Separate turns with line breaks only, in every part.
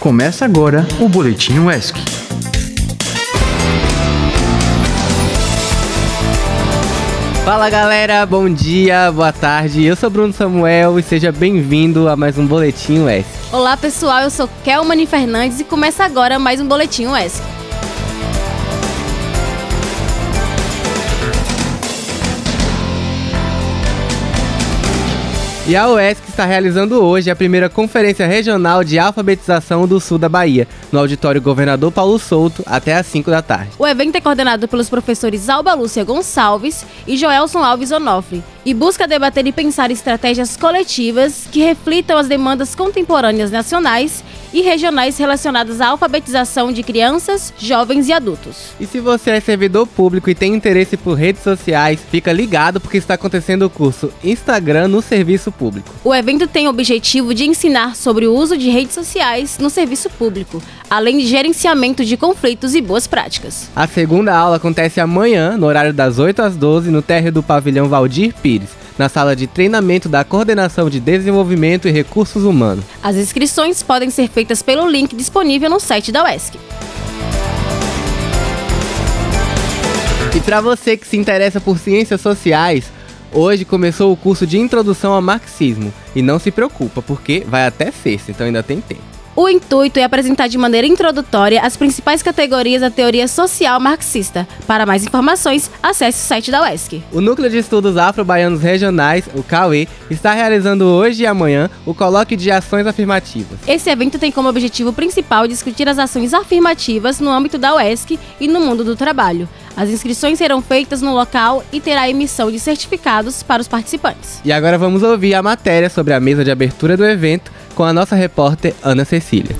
Começa agora o Boletim UESC.
Fala galera, bom dia, boa tarde. Eu sou Bruno Samuel e seja bem-vindo a mais um Boletim UESC.
Olá pessoal, eu sou Kelmani Fernandes e começa agora mais um Boletim UESC.
E a UESC está realizando hoje a primeira Conferência Regional de Alfabetização do Sul da Bahia, no Auditório Governador Paulo Souto, até às 5 da tarde.
O evento é coordenado pelos professores Alba Lúcia Gonçalves e Joelson Alves Onofre e busca debater e pensar estratégias coletivas que reflitam as demandas contemporâneas nacionais e regionais relacionadas à alfabetização de crianças, jovens e adultos.
E se você é servidor público e tem interesse por redes sociais, fica ligado porque está acontecendo o curso Instagram no Serviço Público.
O evento tem o objetivo de ensinar sobre o uso de redes sociais no serviço público, além de gerenciamento de conflitos e boas práticas.
A segunda aula acontece amanhã, no horário das 8 às 12, no térreo do pavilhão Valdir Pires na sala de treinamento da Coordenação de Desenvolvimento e Recursos Humanos.
As inscrições podem ser feitas pelo link disponível no site da UESC.
E para você que se interessa por ciências sociais, hoje começou o curso de Introdução ao Marxismo. E não se preocupa, porque vai até sexta, então ainda tem tempo.
O intuito é apresentar de maneira introdutória as principais categorias da teoria social marxista. Para mais informações, acesse o site da UESC.
O Núcleo de Estudos Afro-Baianos Regionais, o CAUE, está realizando hoje e amanhã o Colóquio de Ações Afirmativas.
Esse evento tem como objetivo principal discutir as ações afirmativas no âmbito da UESC e no mundo do trabalho. As inscrições serão feitas no local e terá emissão de certificados para os participantes.
E agora vamos ouvir a matéria sobre a mesa de abertura do evento com a nossa repórter Ana Cecília.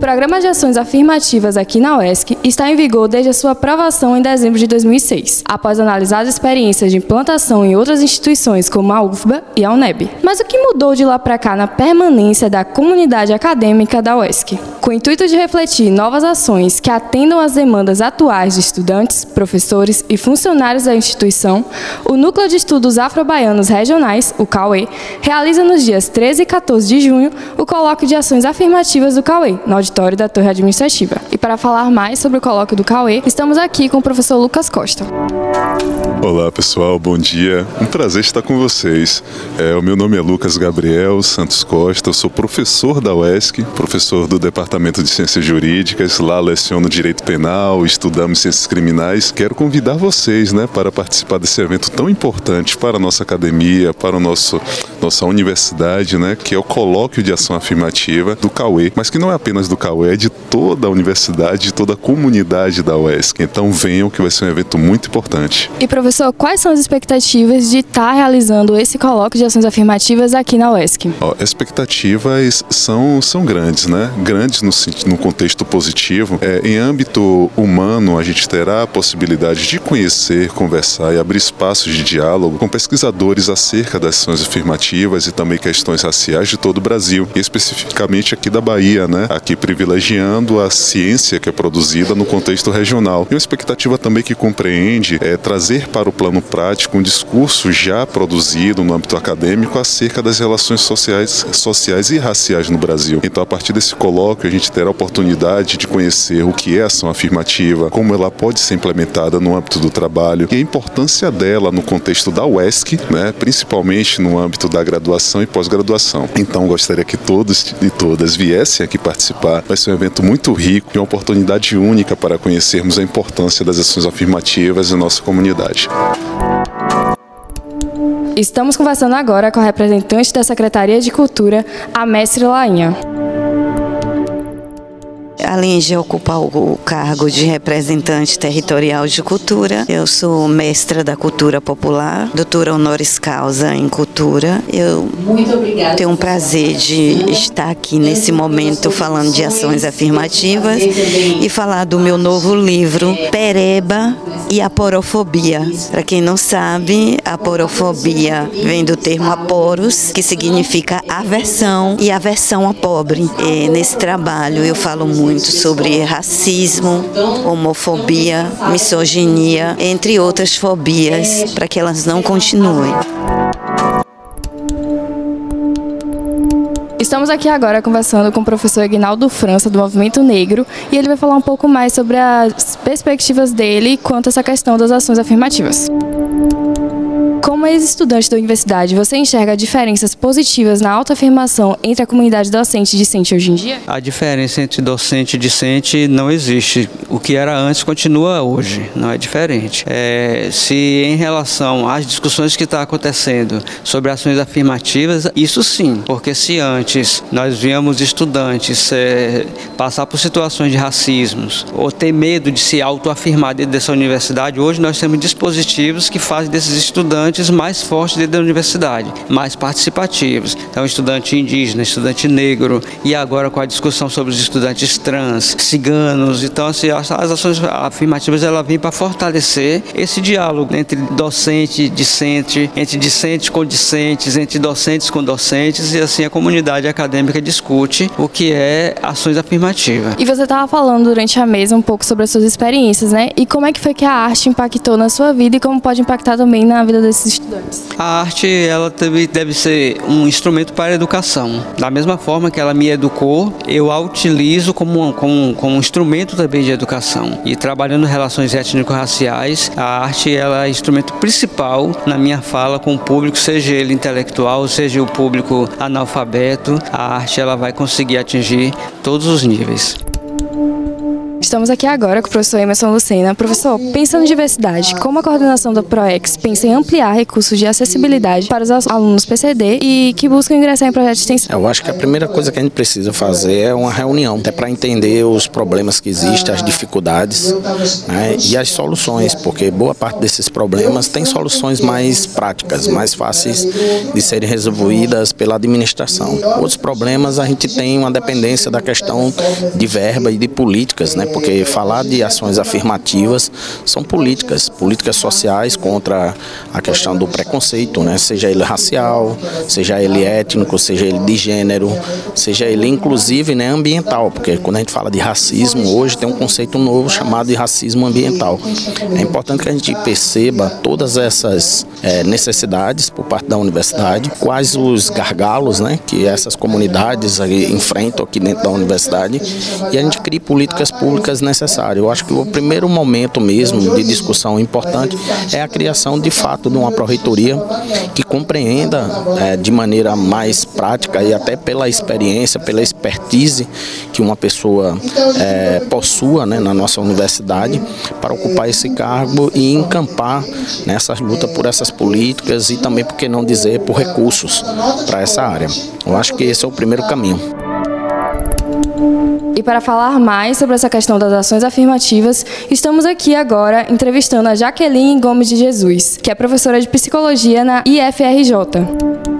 Programa de Ações Afirmativas aqui na UESC está em vigor desde a sua aprovação em dezembro de 2006, após analisar as experiências de implantação em outras instituições como a UFBA e a UNEB. Mas o que mudou de lá para cá na permanência da comunidade acadêmica da UESC? Com o intuito de refletir novas ações que atendam às demandas atuais de estudantes, professores e funcionários da instituição, o Núcleo de Estudos Afro-Baianos Regionais, o CAUE, realiza nos dias 13 e 14 de junho o Colóquio de Ações Afirmativas do CAUE, no auditório da Torre Administrativa. E para falar mais sobre o colóquio do CAUE, estamos aqui com o professor Lucas Costa.
Olá pessoal, bom dia. Um prazer estar com vocês. É, o meu nome é Lucas Gabriel Santos Costa, eu sou professor da UESC, professor do Departamento de Ciências Jurídicas, lá leciono Direito Penal, estudamos Ciências Criminais. Quero convidar vocês né, para participar desse evento tão importante para a nossa academia, para a nossa universidade, né, que é o Colóquio de Ação Afirmativa do CAUE, mas que não é apenas do CAUE, é de toda a universidade, de toda a comunidade da UESC. Então venham que vai ser um evento muito importante.
E professor, quais são as expectativas de estar realizando esse colóquio de ações afirmativas aqui na UESC?
Ó, expectativas são, são grandes, né? Grandes no, no contexto positivo. É, em âmbito humano, a gente terá a possibilidade de conhecer, conversar e abrir espaços de diálogo com pesquisadores acerca das ações afirmativas e também questões raciais de todo o Brasil, e especificamente aqui da Bahia, né? Aqui privilegiando a ciência que é produzida no contexto regional. E uma expectativa também que compreende é, trazer para o plano prático um discurso já produzido no âmbito acadêmico acerca das relações sociais, sociais e raciais no Brasil. Então, a partir desse colóquio, a gente terá a oportunidade de conhecer o que é ação afirmativa, como ela pode ser implementada no âmbito do trabalho e a importância dela no contexto da UESC, né, principalmente no âmbito da graduação e pós-graduação. Então, gostaria que todos e todas viessem aqui participar. Vai ser um evento muito rico e uma oportunidade única para conhecermos a importância das ações afirmativas em nossa comunidade.
Estamos conversando agora com a representante da Secretaria de Cultura, a mestre Lainha.
Além de ocupar o cargo de representante territorial de cultura, eu sou mestra da cultura popular, doutora honoris causa em cultura. Eu tenho um prazer de estar aqui nesse momento falando de ações afirmativas e falar do meu novo livro, Pereba e a Porofobia. Para quem não sabe, a porofobia vem do termo aporos, que significa aversão e aversão a pobre. E nesse trabalho eu falo muito muito sobre racismo, homofobia, misoginia, entre outras fobias, para que elas não continuem.
Estamos aqui agora conversando com o professor Ignaldo França, do Movimento Negro, e ele vai falar um pouco mais sobre as perspectivas dele quanto a essa questão das ações afirmativas. Como ex-estudante da universidade, você enxerga diferenças positivas na autoafirmação entre a comunidade docente e discente hoje em dia?
A diferença entre docente e discente não existe. O que era antes continua hoje, não é diferente. É, se em relação às discussões que estão tá acontecendo sobre ações afirmativas, isso sim, porque se antes nós víamos estudantes é, passar por situações de racismos ou ter medo de se autoafirmar dentro dessa universidade, hoje nós temos dispositivos que fazem desses estudantes estudantes mais fortes dentro da universidade, mais participativos. Então, estudante indígena, estudante negro, e agora com a discussão sobre os estudantes trans, ciganos. Então, assim, as, as ações afirmativas ela vêm para fortalecer esse diálogo entre docente e discente, entre discentes com discentes, entre docentes com docentes, e assim a comunidade acadêmica discute o que é ações afirmativas.
E você estava falando durante a mesa um pouco sobre as suas experiências, né? E como é que foi que a arte impactou na sua vida e como pode impactar também na vida desses desses estudantes?
A arte ela deve, deve ser um instrumento para a educação. Da mesma forma que ela me educou, eu a utilizo como, como, como um instrumento também de educação. E trabalhando relações étnico-raciais, a arte ela é instrumento principal na minha fala com o público, seja ele intelectual, seja o público analfabeto. A arte ela vai conseguir atingir todos os níveis.
Estamos aqui agora com o professor Emerson Lucena. Professor, pensando em diversidade, como a coordenação da PROEX pensa em ampliar recursos de acessibilidade para os alunos PCD e que buscam ingressar em projetos de extensão?
Eu acho que a primeira coisa que a gente precisa fazer é uma reunião, até para entender os problemas que existem, as dificuldades né, e as soluções, porque boa parte desses problemas tem soluções mais práticas, mais fáceis de serem resolvidas pela administração. Outros problemas a gente tem uma dependência da questão de verba e de políticas, né? Porque falar de ações afirmativas são políticas, políticas sociais contra a questão do preconceito, né? seja ele racial, seja ele étnico, seja ele de gênero, seja ele inclusive né, ambiental, porque quando a gente fala de racismo, hoje tem um conceito novo chamado de racismo ambiental. É importante que a gente perceba todas essas é, necessidades por parte da universidade, quais os gargalos né, que essas comunidades enfrentam aqui dentro da universidade e a gente crie políticas públicas públicas necessárias. Eu acho que o primeiro momento mesmo de discussão importante é a criação de fato de uma pró-reitoria que compreenda é, de maneira mais prática e até pela experiência, pela expertise que uma pessoa é, possua né, na nossa universidade para ocupar esse cargo e encampar nessas lutas por essas políticas e também, por que não dizer, por recursos para essa área. Eu acho que esse é o primeiro caminho.
E para falar mais sobre essa questão das ações afirmativas, estamos aqui agora entrevistando a Jaqueline Gomes de Jesus, que é professora de psicologia na IFRJ.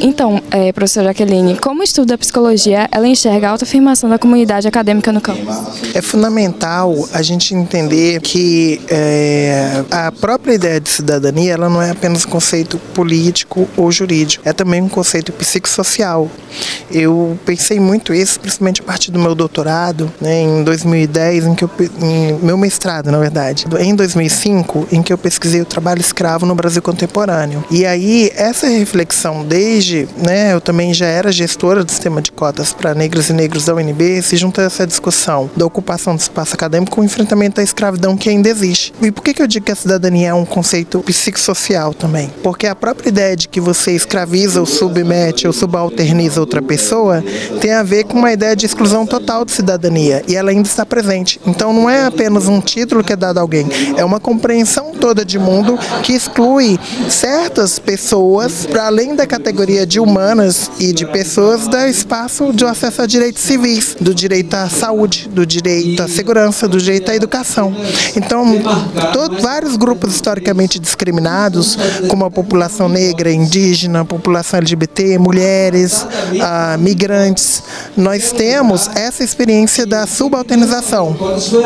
Então, é, professora Jaqueline, como estuda a psicologia, ela enxerga a autoafirmação da comunidade acadêmica no campus?
É fundamental a gente entender que é, a própria ideia de cidadania ela não é apenas um conceito político ou jurídico, é também um conceito psicossocial. Eu pensei muito isso, principalmente a partir do meu doutorado, né, em 2010, em que eu, em meu mestrado, na verdade, em 2005, em que eu pesquisei o trabalho escravo no Brasil contemporâneo. E aí, essa reflexão desde hoje, né, eu também já era gestora do sistema de cotas para negros e negros da UNB, se junta essa discussão da ocupação do espaço acadêmico com o enfrentamento da escravidão que ainda existe. E por que, que eu digo que a cidadania é um conceito psicossocial também? Porque a própria ideia de que você escraviza ou submete ou subalterniza outra pessoa tem a ver com uma ideia de exclusão total de cidadania e ela ainda está presente. Então não é apenas um título que é dado a alguém, é uma compreensão toda de mundo que exclui certas pessoas para além da categoria de humanas e de pessoas dá espaço de acesso a direitos civis, do direito à saúde, do direito à segurança, do direito à educação. Então, vários grupos historicamente discriminados, como a população negra, indígena, a população LGBT, mulheres, ah, migrantes, nós temos essa experiência da subalternização.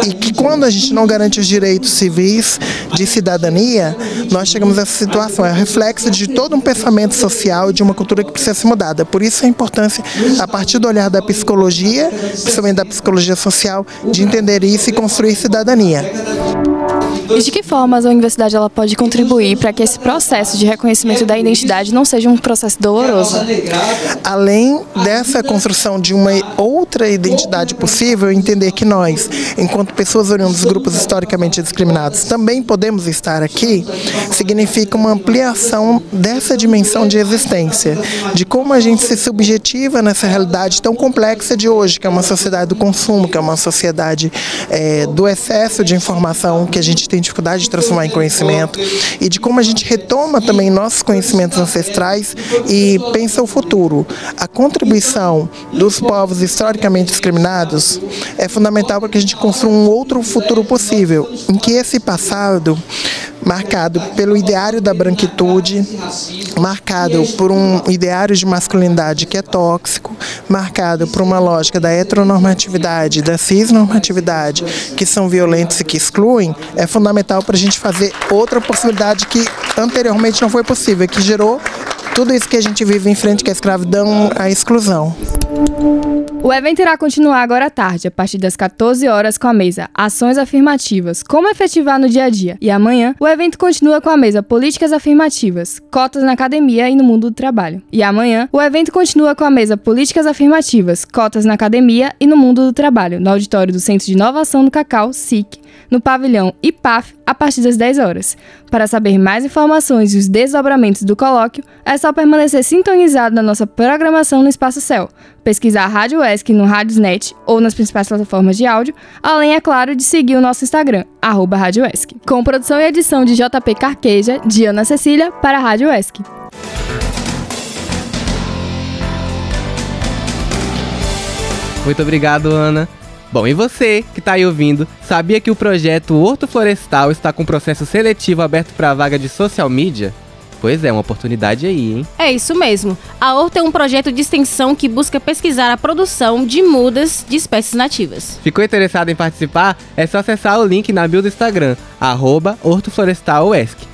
E que quando a gente não garante os direitos civis de cidadania, nós chegamos a essa situação. É reflexo de todo um pensamento social, de uma cultura que precisa ser mudada. Por isso a importância, a partir do olhar da psicologia, principalmente da psicologia social, de entender isso e construir cidadania.
E de que formas a universidade ela pode contribuir para que esse processo de reconhecimento da identidade não seja um processo doloroso?
Além dessa construção de uma outra identidade possível, entender que nós, enquanto pessoas oriundas dos grupos historicamente discriminados, também podemos estar aqui, significa uma ampliação dessa dimensão de existência, de como a gente se subjetiva nessa realidade tão complexa de hoje, que é uma sociedade do consumo, que é uma sociedade é, do excesso de informação, que a gente tem dificuldade de transformar em conhecimento, e de como a gente retoma também nossos conhecimentos ancestrais e pensa o futuro. A contribuição dos povos historicamente discriminados é fundamental para que a gente construa um outro futuro possível, em que esse passado marcado pelo ideário da branquitude, marcado por um ideário de masculinidade que é tóxico, marcado por uma lógica da heteronormatividade, da cisnormatividade, que são violentos e que excluem, é fundamental para a gente fazer outra possibilidade que anteriormente não foi possível, que gerou tudo isso que a gente vive em frente, que é a escravidão, a exclusão.
O evento irá continuar agora à tarde, a partir das 14 horas, com a mesa Ações Afirmativas, como efetivar no dia a dia. E amanhã, o evento continua com a mesa Políticas Afirmativas, Cotas na Academia e no Mundo do Trabalho. E amanhã, o evento continua com a mesa Políticas Afirmativas, Cotas na Academia e no Mundo do Trabalho, no auditório do Centro de Inovação do Cacau, SIC, no pavilhão IPAF, a partir das 10 horas. Para saber mais informações e os desdobramentos do colóquio, é só permanecer sintonizado na nossa programação no Espaço Céu, pesquisar a Rádio ESC no Radiosnet ou nas principais plataformas de áudio, além, é claro, de seguir o nosso Instagram, Rádio ESC. Com produção e edição de JP Carqueja, Diana Cecília, para a Rádio ESC.
Muito obrigado, Ana. Bom, e você que está aí ouvindo, sabia que o projeto Horto Florestal está com processo seletivo aberto para a vaga de social media? Pois é, uma oportunidade aí, hein?
É isso mesmo. A Horto é um projeto de extensão que busca pesquisar a produção de mudas de espécies nativas.
Ficou interessado em participar? É só acessar o link na bio do Instagram, arroba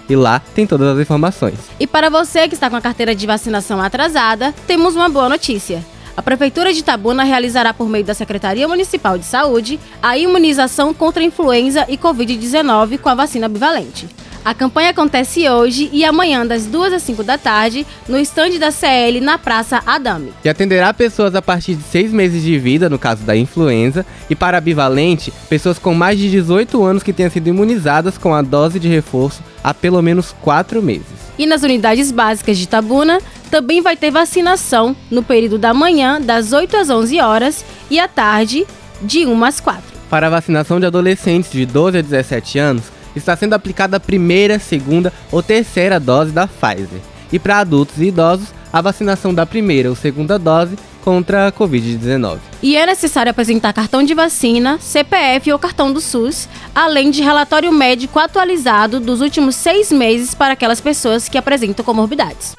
E lá tem todas as informações.
E para você que está com a carteira de vacinação atrasada, temos uma boa notícia. A Prefeitura de Itabuna realizará, por meio da Secretaria Municipal de Saúde, a imunização contra a influenza e Covid-19 com a vacina bivalente. A campanha acontece hoje e amanhã, das 2 às 5 da tarde, no estande da CL na Praça Adame.
E atenderá pessoas a partir de 6 meses de vida, no caso da influenza, e para a bivalente, pessoas com mais de 18 anos que tenham sido imunizadas com a dose de reforço há pelo menos 4 meses.
E nas unidades básicas de Itabuna, também vai ter vacinação no período da manhã, das 8 às 11 horas, e à tarde, de 1 às 4.
Para a vacinação de adolescentes de 12 a 17 anos, está sendo aplicada a primeira, segunda ou terceira dose da Pfizer. E para adultos e idosos, a vacinação da primeira ou segunda dose contra a Covid-19.
E é necessário apresentar cartão de vacina, CPF ou cartão do SUS, além de relatório médico atualizado dos últimos seis meses para aquelas pessoas que apresentam comorbidades.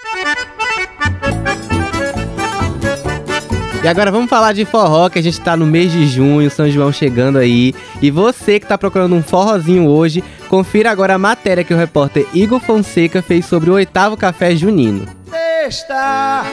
E agora vamos falar de forró, que a gente tá no mês de junho, São João chegando aí. E você que tá procurando um forrozinho hoje, confira agora a matéria que o repórter Igor Fonseca fez sobre o oitavo café junino. Sexta,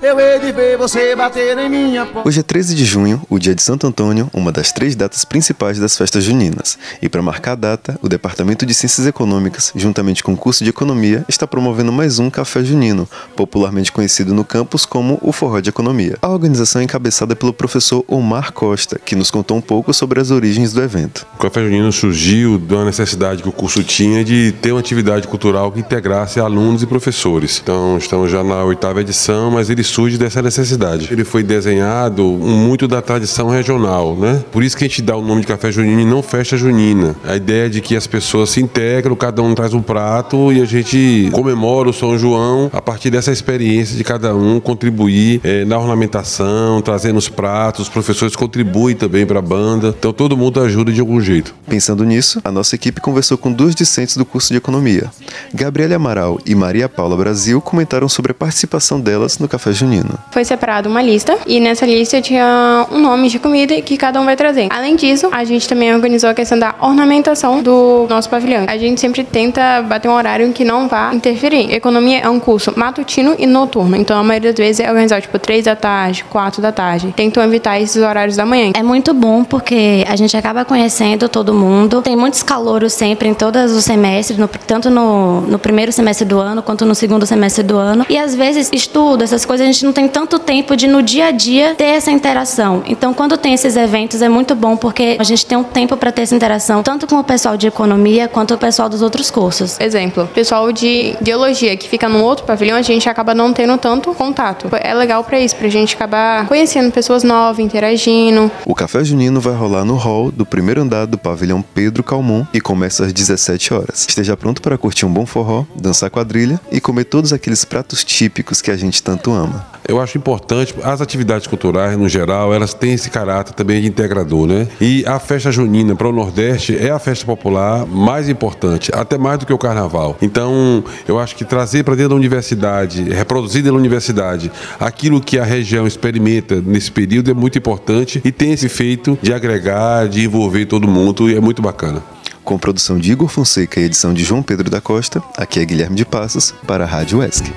eu hei de ver você bater em minha porta. Hoje é 13 de junho, o dia de Santo Antônio, uma das três datas principais das festas juninas. E para marcar a data, o Departamento de Ciências Econômicas, juntamente com o curso de Economia, está promovendo mais um café junino, popularmente conhecido no campus como o Forró de Economia. A organização é encabeçada pelo professor Omar Costa, que nos contou um pouco sobre as origens do evento.
O café junino surgiu da necessidade que o curso tinha de ter uma atividade cultural que integrasse alunos e professores. Então, estamos já na oitava edição, mas ele surge dessa necessidade. Ele foi desenhado muito da tradição regional, né? Por isso que a gente dá o nome de café junino e não festa junina. A ideia é de que as pessoas se integram, cada um traz um prato e a gente comemora o São João a partir dessa experiência de cada um contribuir é, na ornamentação, trazendo os pratos, os professores contribuem também para a banda. Então todo mundo ajuda de algum jeito.
Pensando nisso, a nossa equipe conversou com duas discentes do curso de economia. Gabriela Amaral e Maria Paula Brasil comentaram sobre a participação delas no Café junino.
Foi separada uma lista e nessa lista tinha um nome de comida que cada um vai trazer. Além disso, a gente também organizou a questão da ornamentação do nosso pavilhão. A gente sempre tenta bater um horário em que não vá interferir. Economia é um curso matutino e noturno, então a maioria das vezes é organizado tipo 3 da tarde, 4 da tarde. Tentam evitar esses horários da manhã.
É muito bom porque a gente acaba conhecendo todo mundo. Tem muitos calouros sempre em todos os semestres, no, tanto no, no primeiro semestre do ano quanto no segundo semestre do ano. E às vezes estudo, essas coisas, gente não tem tanto tempo de no dia a dia ter essa interação. Então, quando tem esses eventos, é muito bom porque a gente tem um tempo para ter essa interação, tanto com o pessoal de economia quanto o pessoal dos outros cursos.
Exemplo, pessoal de biologia que fica num outro pavilhão, a gente acaba não tendo tanto contato. É legal para isso, pra gente acabar conhecendo pessoas novas, interagindo.
O Café Junino vai rolar no hall do primeiro andar do pavilhão Pedro Calmon e começa às 17 horas. Esteja pronto para curtir um bom forró, dançar quadrilha e comer todos aqueles pratos típicos que a gente tanto ama.
Eu acho importante, as atividades culturais, no geral, elas têm esse caráter também de integrador, né? E a festa junina para o Nordeste é a festa popular mais importante, até mais do que o carnaval. Então, eu acho que trazer para dentro da universidade, reproduzir dentro da universidade, aquilo que a região experimenta nesse período é muito importante e tem esse efeito de agregar, de envolver todo mundo e é muito bacana.
Com produção de Igor Fonseca e edição de João Pedro da Costa, aqui é Guilherme de Passos para a Rádio ESC.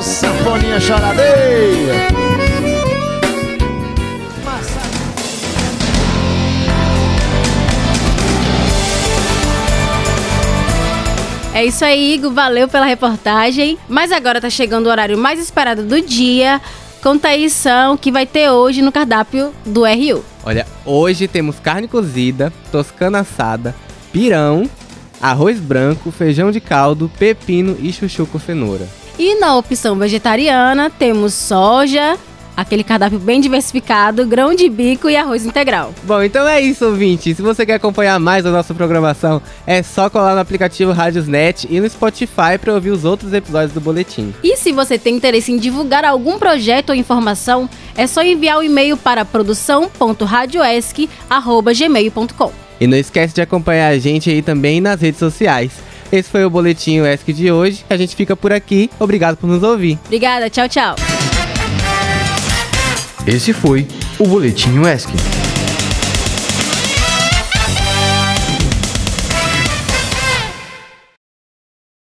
Ô, sanfoninha choradeira!
É isso aí, Igor. Valeu pela reportagem. Mas agora tá chegando o horário mais esperado do dia, com Thaísão, que vai ter hoje no cardápio do RU.
Olha, hoje temos carne cozida, toscana assada, pirão, arroz branco, feijão de caldo, pepino e chuchu com cenoura.
E na opção vegetariana temos soja, aquele cardápio bem diversificado, grão de bico e arroz integral.
Bom, então é isso, ouvinte. Se você quer acompanhar mais a nossa programação, é só colar no aplicativo Radiosnet e no Spotify para ouvir os outros episódios do boletim.
E se você tem interesse em divulgar algum projeto ou informação, é só enviar o um e-mail para produção.radioesc@gmail.com.
E não esquece de acompanhar a gente aí também nas redes sociais. Esse foi o Boletim ESC de hoje. A gente fica por aqui. Obrigado por nos ouvir.
Obrigada, tchau, tchau.
Esse foi o Boletim ESC.